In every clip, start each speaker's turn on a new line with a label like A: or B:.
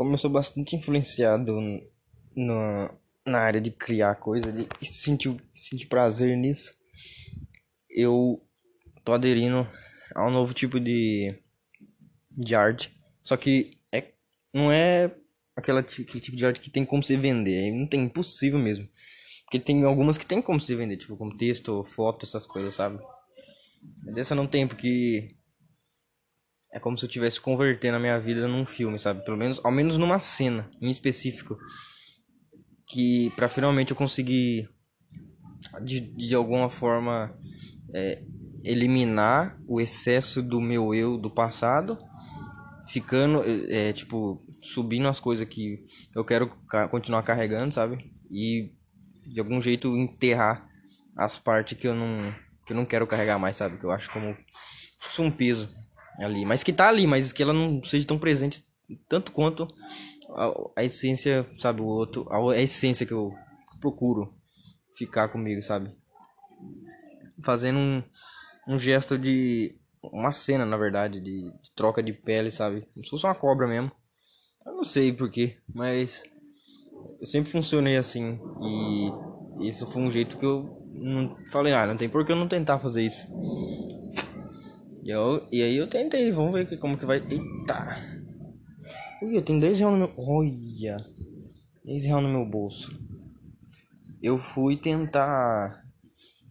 A: como eu sou bastante influenciado no, na área de criar coisa, de sentir, sentir prazer nisso, eu tô aderindo a um novo tipo de, de arte. Só que é, não é aquela, aquele tipo de arte que tem como se vender. Não tem, impossível mesmo. Porque tem algumas que tem como se vender, tipo como texto, foto, essas coisas, sabe? Mas essa não tem, porque é como se eu tivesse convertendo a minha vida num filme, sabe? Pelo menos, ao menos numa cena em específico. Que para finalmente eu conseguir de, de alguma forma é, eliminar o excesso do meu eu do passado, ficando, é, tipo, subindo as coisas que eu quero continuar carregando, sabe? E de algum jeito enterrar as partes que eu não que eu não quero carregar mais, sabe? Que eu acho como se fosse um peso ali, mas que tá ali, mas que ela não seja tão presente tanto quanto a, a essência, sabe, o outro, a, a essência que eu procuro ficar comigo, sabe? Fazendo um, um gesto de uma cena, na verdade, de, de troca de pele, sabe? Como se fosse uma cobra mesmo. Eu não sei porquê, mas eu sempre funcionei assim. E isso foi um jeito que eu não falei, ah, não tem por que eu não tentar fazer isso. E, eu, e aí eu tentei, vamos ver como que vai. Eita! Ui, eu tenho 10 reais no meu. Olha! 10 reais no meu bolso. Eu fui tentar.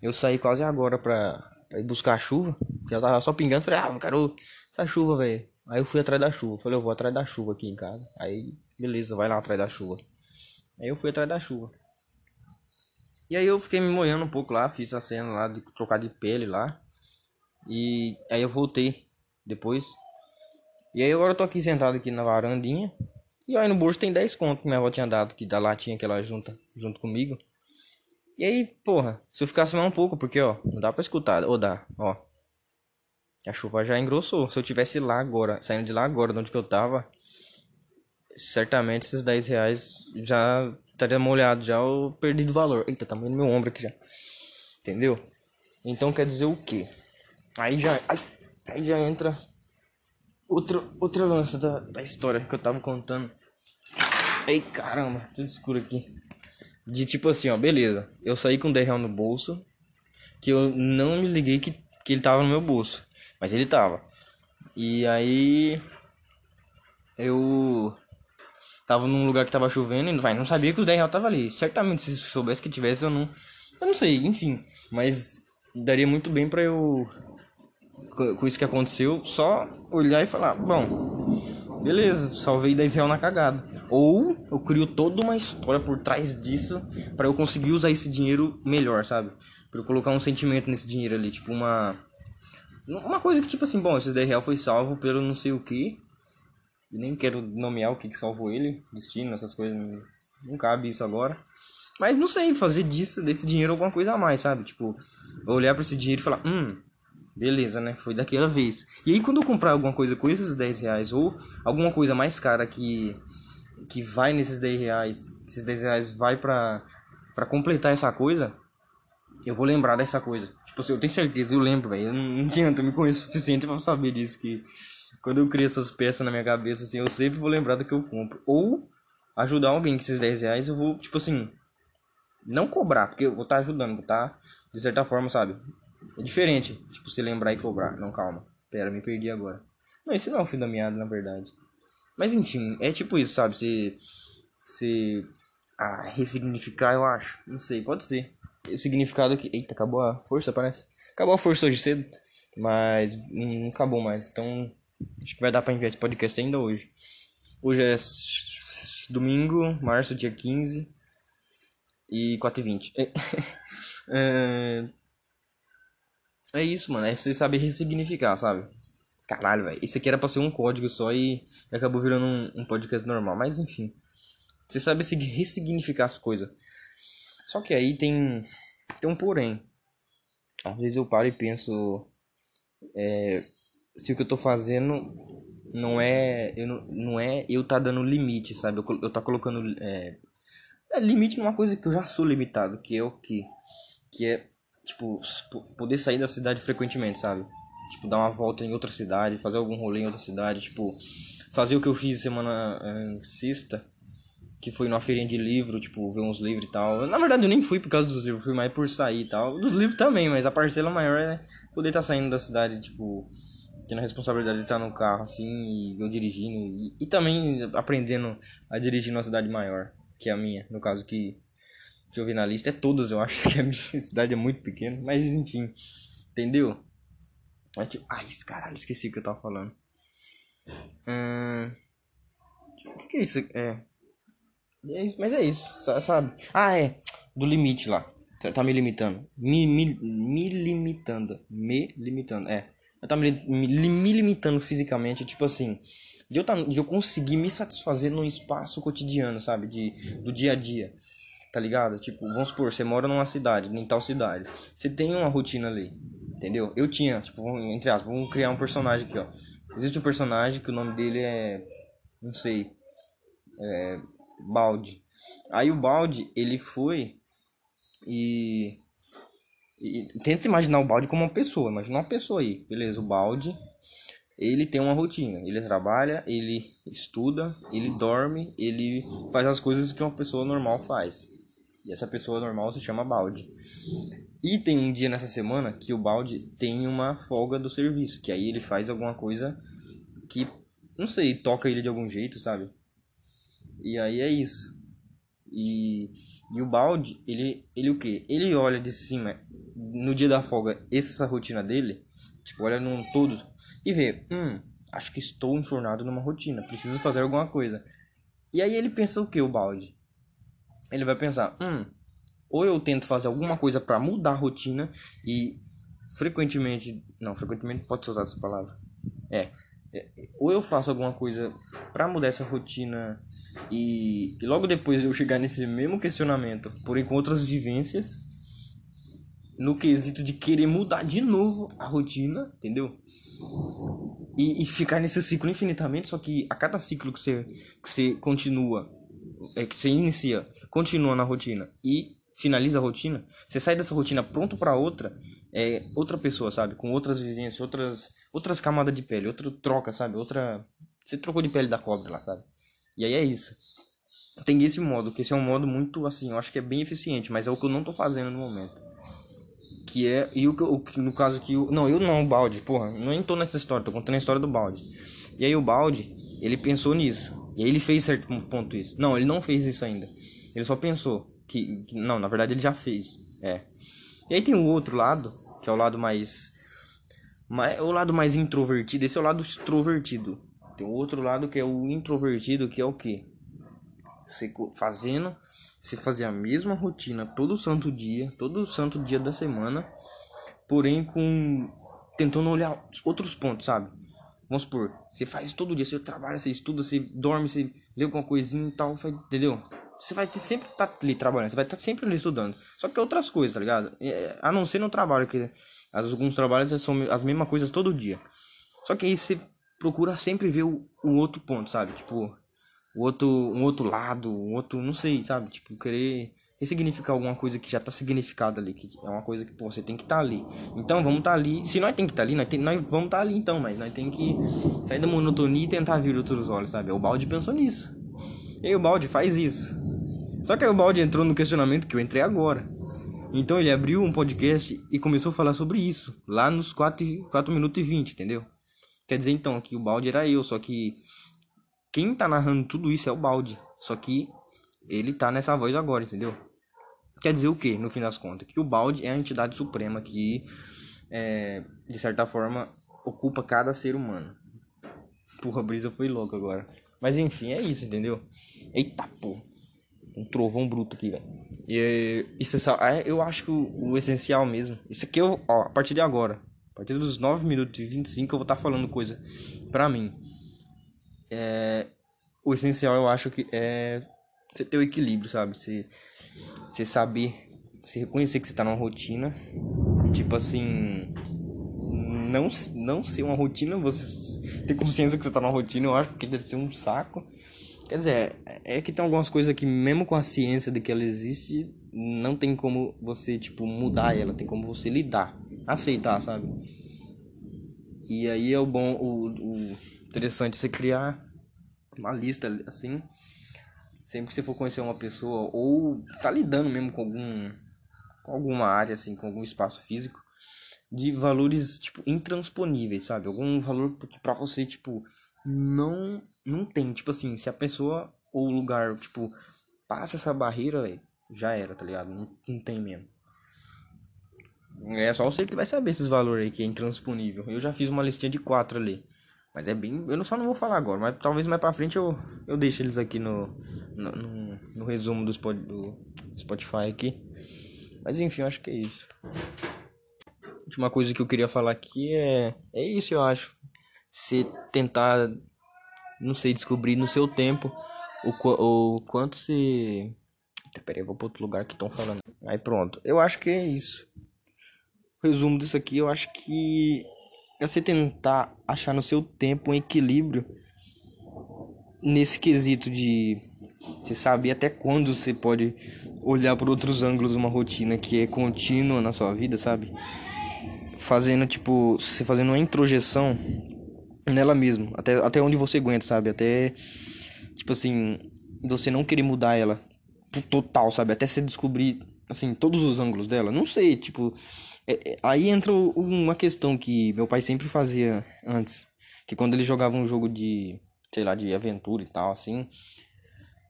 A: Eu saí quase agora pra, pra ir buscar a chuva. Porque eu tava só pingando. Falei, ah, eu essa chuva, velho. Aí eu fui atrás da chuva. Falei, eu vou atrás da chuva aqui em casa. Aí, beleza, vai lá atrás da chuva. Aí eu fui atrás da chuva. E aí eu fiquei me molhando um pouco lá, fiz a cena lá de trocar de pele lá. E aí eu voltei depois. E aí agora eu tô aqui sentado aqui na varandinha. E aí no bolso tem 10 conto que minha avó tinha dado, que da latinha que ela junta junto comigo. E aí, porra, se eu ficasse mais um pouco, porque ó, não dá pra escutar, ou dá, ó. A chuva já engrossou. Se eu tivesse lá agora, saindo de lá agora, de onde que eu tava, certamente esses 10 reais já estaria molhado, já eu perdi do valor. Eita, tá no meu ombro aqui já. Entendeu? Então quer dizer o quê? Aí já, aí, aí já entra outra, outra lança da, da história que eu tava contando. Ei, caramba, tudo escuro aqui. De tipo assim, ó, beleza. Eu saí com 10 reais no bolso. Que eu não me liguei que, que ele tava no meu bolso. Mas ele tava. E aí. Eu. Tava num lugar que tava chovendo e vai, não sabia que os 10 reais tava ali. Certamente se soubesse que tivesse, eu não. Eu não sei, enfim. Mas daria muito bem pra eu. Com isso que aconteceu, só olhar e falar, bom, beleza, salvei 10 reais na cagada. Ou eu crio toda uma história por trás disso para eu conseguir usar esse dinheiro melhor, sabe? Pra eu colocar um sentimento nesse dinheiro ali, tipo uma. Uma coisa que, tipo assim, bom, esses 10 reais foi salvo pelo não sei o que. E nem quero nomear o que, que salvou ele, destino, essas coisas. Não cabe isso agora. Mas não sei, fazer disso, desse dinheiro alguma coisa a mais, sabe? Tipo, olhar para esse dinheiro e falar, hum, beleza, né? Foi daquela vez. E aí quando eu comprar alguma coisa com esses 10 reais, ou alguma coisa mais cara que, que vai nesses 10 reais, esses 10 reais vai pra, pra completar essa coisa, eu vou lembrar dessa coisa. Tipo assim, eu tenho certeza, eu lembro, velho. Não, não adianta, eu me conheço o suficiente pra saber disso. Que quando eu crio essas peças na minha cabeça, assim, eu sempre vou lembrar do que eu compro. Ou ajudar alguém com esses 10 reais, eu vou, tipo assim, não cobrar, porque eu vou estar tá ajudando, vou estar, tá, de certa forma, sabe? É diferente, tipo, se lembrar e cobrar. Não, calma. Pera, me perdi agora. Não, esse não é o fim da meada, na verdade. Mas enfim, é tipo isso, sabe? Se. Se. Ah, ressignificar, eu acho. Não sei, pode ser o significado aqui. Eita, acabou a força, parece. Acabou a força hoje cedo. Mas não acabou mais. Então, acho que vai dar pra enviar esse podcast ainda hoje. Hoje é domingo, março, dia 15. E 4h20. É, é isso, mano. É você saber ressignificar, sabe? Caralho, velho. Isso aqui era pra ser um código só e acabou virando um, um podcast normal. Mas enfim. Você sabe ressignificar as coisas. Só que aí tem, tem um porém. Às vezes eu paro e penso é, se o que eu tô fazendo não é eu não, não é eu tá dando limite, sabe? Eu, eu tá colocando é, é, limite numa coisa que eu já sou limitado, que é o que que é tipo poder sair da cidade frequentemente, sabe? Tipo dar uma volta em outra cidade, fazer algum rolê em outra cidade, tipo fazer o que eu fiz semana é, sexta, que foi numa feirinha de livro, tipo, ver uns livros e tal. Na verdade, eu nem fui por causa dos livros, fui mais por sair e tal. Dos livros também, mas a parcela maior é poder estar tá saindo da cidade, tipo, tendo a responsabilidade de estar no carro, assim, e eu dirigindo. E, e também aprendendo a dirigir numa cidade maior, que é a minha, no caso que Deixa eu ver na lista. É todas, eu acho que a minha cidade é muito pequena. Mas enfim. Entendeu? Ai, caralho, esqueci o que eu tava falando. Hum... O que, que é isso? É. é isso, mas é isso, sabe? Ah, é. Do limite lá. Tá, me limitando. Me, me, me limitando. Me limitando. É. Tá me, me, limitando fisicamente. Tipo assim. De eu, tá, de eu conseguir me satisfazer no espaço cotidiano, sabe? De, do dia a dia tá ligado? Tipo, vamos supor, você mora numa cidade, em tal cidade. Você tem uma rotina ali, entendeu? Eu tinha, tipo, entre aspas, vamos criar um personagem aqui, ó. Existe um personagem que o nome dele é. Não sei. É. Balde. Aí o Balde, ele foi e. e tenta imaginar o Balde como uma pessoa. Imagina uma pessoa aí, beleza? O Balde ele tem uma rotina. Ele trabalha, ele estuda, ele dorme, ele faz as coisas que uma pessoa normal faz. E essa pessoa normal se chama balde. E tem um dia nessa semana que o balde tem uma folga do serviço, que aí ele faz alguma coisa que, não sei, toca ele de algum jeito, sabe? E aí é isso. E, e o balde, ele, ele o quê? Ele olha de cima, no dia da folga, essa rotina dele, tipo, olha num todo e vê, hum, acho que estou enfurnado numa rotina, preciso fazer alguma coisa. E aí ele pensa o que, o balde? Ele vai pensar, hum, ou eu tento fazer alguma coisa para mudar a rotina e frequentemente, não, frequentemente pode ser usada essa palavra. É, é, ou eu faço alguma coisa para mudar essa rotina e, e, logo depois eu chegar nesse mesmo questionamento, porém com outras vivências, no quesito de querer mudar de novo a rotina, entendeu? E, e ficar nesse ciclo infinitamente, só que a cada ciclo que você, que você continua, é que você inicia continua na rotina e finaliza a rotina, você sai dessa rotina pronto para outra, é outra pessoa, sabe? Com outras vivências, outras outras camadas de pele, outra troca, sabe? Outra você trocou de pele da cobra lá, sabe? E aí é isso. Tem esse modo, que esse é um modo muito assim, eu acho que é bem eficiente, mas é o que eu não tô fazendo no momento. Que é, e o que no caso que eu, não, eu não, o balde, porra, não tô nessa história, tô contando a história do balde. E aí o balde, ele pensou nisso. E aí ele fez certo ponto isso. Não, ele não fez isso ainda. Ele só pensou que, que, Não, na verdade ele já fez. É. E aí tem o outro lado, que é o lado mais. mais o lado mais introvertido. Esse é o lado extrovertido. Tem o outro lado que é o introvertido, que é o que? Você fazendo. Você fazer a mesma rotina todo santo dia, todo santo dia da semana, porém com. tentando olhar outros pontos, sabe? Vamos supor, você faz todo dia, você trabalha, você estuda, você dorme, você lê alguma coisinha e tal, entendeu? Você vai ter sempre tá ali trabalhando, você vai estar tá sempre ali estudando. Só que é outras coisas, tá ligado? É, a não ser no trabalho, que alguns trabalhos são as mesmas coisas todo dia. Só que aí você procura sempre ver o, o outro ponto, sabe? Tipo, o outro, um outro lado, um outro, não sei, sabe? Tipo, querer ressignificar alguma coisa que já tá significada ali, que é uma coisa que, pô, você tem que estar tá ali. Então, vamos estar tá ali. Se nós tem que estar tá ali, nós, tem, nós vamos estar tá ali então, mas nós tem que sair da monotonia e tentar vir outros olhos, sabe? O balde pensou nisso. E aí o balde faz isso. Só que aí o balde entrou no questionamento que eu entrei agora. Então ele abriu um podcast e começou a falar sobre isso. Lá nos 4, 4 minutos e 20, entendeu? Quer dizer então que o balde era eu, só que quem tá narrando tudo isso é o balde. Só que ele tá nessa voz agora, entendeu? Quer dizer o que, no fim das contas? Que o balde é a entidade suprema que, é, de certa forma, ocupa cada ser humano. Porra, a brisa foi louca agora. Mas enfim, é isso, entendeu? Eita porra um trovão bruto aqui, velho. E isso é, eu acho que o, o, essencial mesmo. Isso aqui eu, ó, a partir de agora, a partir dos 9 minutos e 25 eu vou estar tá falando coisa pra mim. É, o essencial eu acho que é você ter o equilíbrio, sabe? Você, você saber, você reconhecer que você tá numa rotina. Tipo assim, não, não ser uma rotina, você ter consciência que você tá numa rotina, eu acho que deve ser um saco. Quer dizer, é que tem algumas coisas que, mesmo com a ciência de que ela existe, não tem como você, tipo, mudar ela, tem como você lidar, aceitar, sabe? E aí é o bom, o, o interessante você criar uma lista assim. Sempre que você for conhecer uma pessoa ou tá lidando mesmo com algum com alguma área assim, com algum espaço físico, de valores tipo intransponíveis, sabe? Algum valor que para você tipo não não tem, tipo assim, se a pessoa ou o lugar, tipo, passa essa barreira, véio, já era, tá ligado? Não, não tem mesmo. É só você que vai saber esses valores aí que é intransponível. Eu já fiz uma listinha de quatro ali. Mas é bem. Eu só não vou falar agora, mas talvez mais pra frente eu, eu deixe eles aqui no, no, no, no resumo do, do Spotify aqui. Mas enfim, eu acho que é isso. Última coisa que eu queria falar aqui é. É isso, eu acho. Você tentar. Não sei, descobrir no seu tempo o, o quanto se. Peraí, vou pra outro lugar que estão falando. Aí pronto. Eu acho que é isso. Resumo disso aqui, eu acho que é você tentar achar no seu tempo um equilíbrio nesse quesito de você saber até quando você pode olhar por outros ângulos uma rotina que é contínua na sua vida, sabe? Fazendo tipo, você fazendo uma introjeção nela mesmo, até, até onde você aguenta, sabe? Até tipo assim, você não querer mudar ela total, sabe? Até você descobrir assim todos os ângulos dela. Não sei, tipo, é, é, aí entra uma questão que meu pai sempre fazia antes. Que quando ele jogava um jogo de, sei lá, de aventura e tal, assim.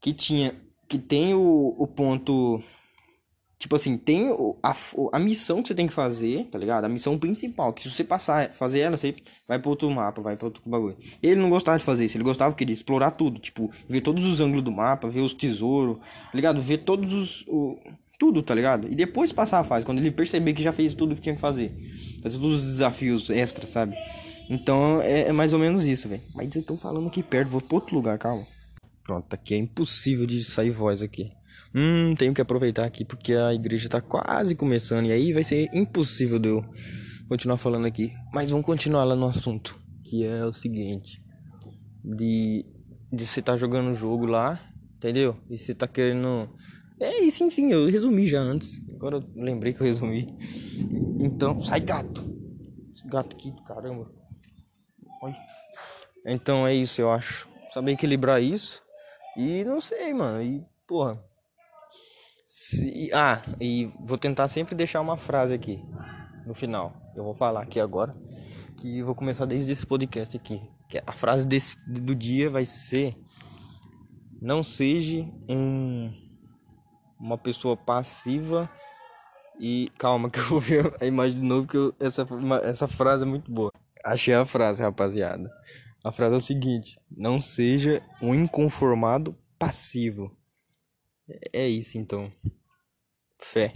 A: Que tinha. Que tem o, o ponto. Tipo assim, tem a, a missão que você tem que fazer, tá ligado? A missão principal. Que se você passar, fazer ela, você vai pro outro mapa, vai pro outro bagulho. Ele não gostava de fazer isso, ele gostava que explorar tudo. Tipo, ver todos os ângulos do mapa, ver os tesouros, tá ligado? Ver todos os. O, tudo, tá ligado? E depois passar a fase, quando ele perceber que já fez tudo que tinha que fazer. Fazer todos os desafios extras, sabe? Então é, é mais ou menos isso, velho. Mas eles estão falando aqui perto, vou pra outro lugar, calma. Pronto, aqui é impossível de sair voz aqui. Hum, tenho que aproveitar aqui porque a igreja tá quase começando e aí vai ser impossível de eu continuar falando aqui. Mas vamos continuar lá no assunto, que é o seguinte: de de você tá jogando o jogo lá, entendeu? E você tá querendo é isso, enfim, eu resumi já antes. Agora eu lembrei que eu resumi. Então, sai gato. Esse gato aqui caramba. Oi. Então é isso, eu acho. Saber equilibrar isso. E não sei, mano. E, porra. Se, ah, e vou tentar sempre deixar uma frase aqui no final. Eu vou falar aqui agora. Que vou começar desde esse podcast aqui. Que a frase desse, do dia vai ser: Não seja um uma pessoa passiva e calma que eu vou ver a imagem de novo que eu, essa essa frase é muito boa. Achei a frase, rapaziada. A frase é o seguinte: não seja um inconformado passivo. É isso então. Fé.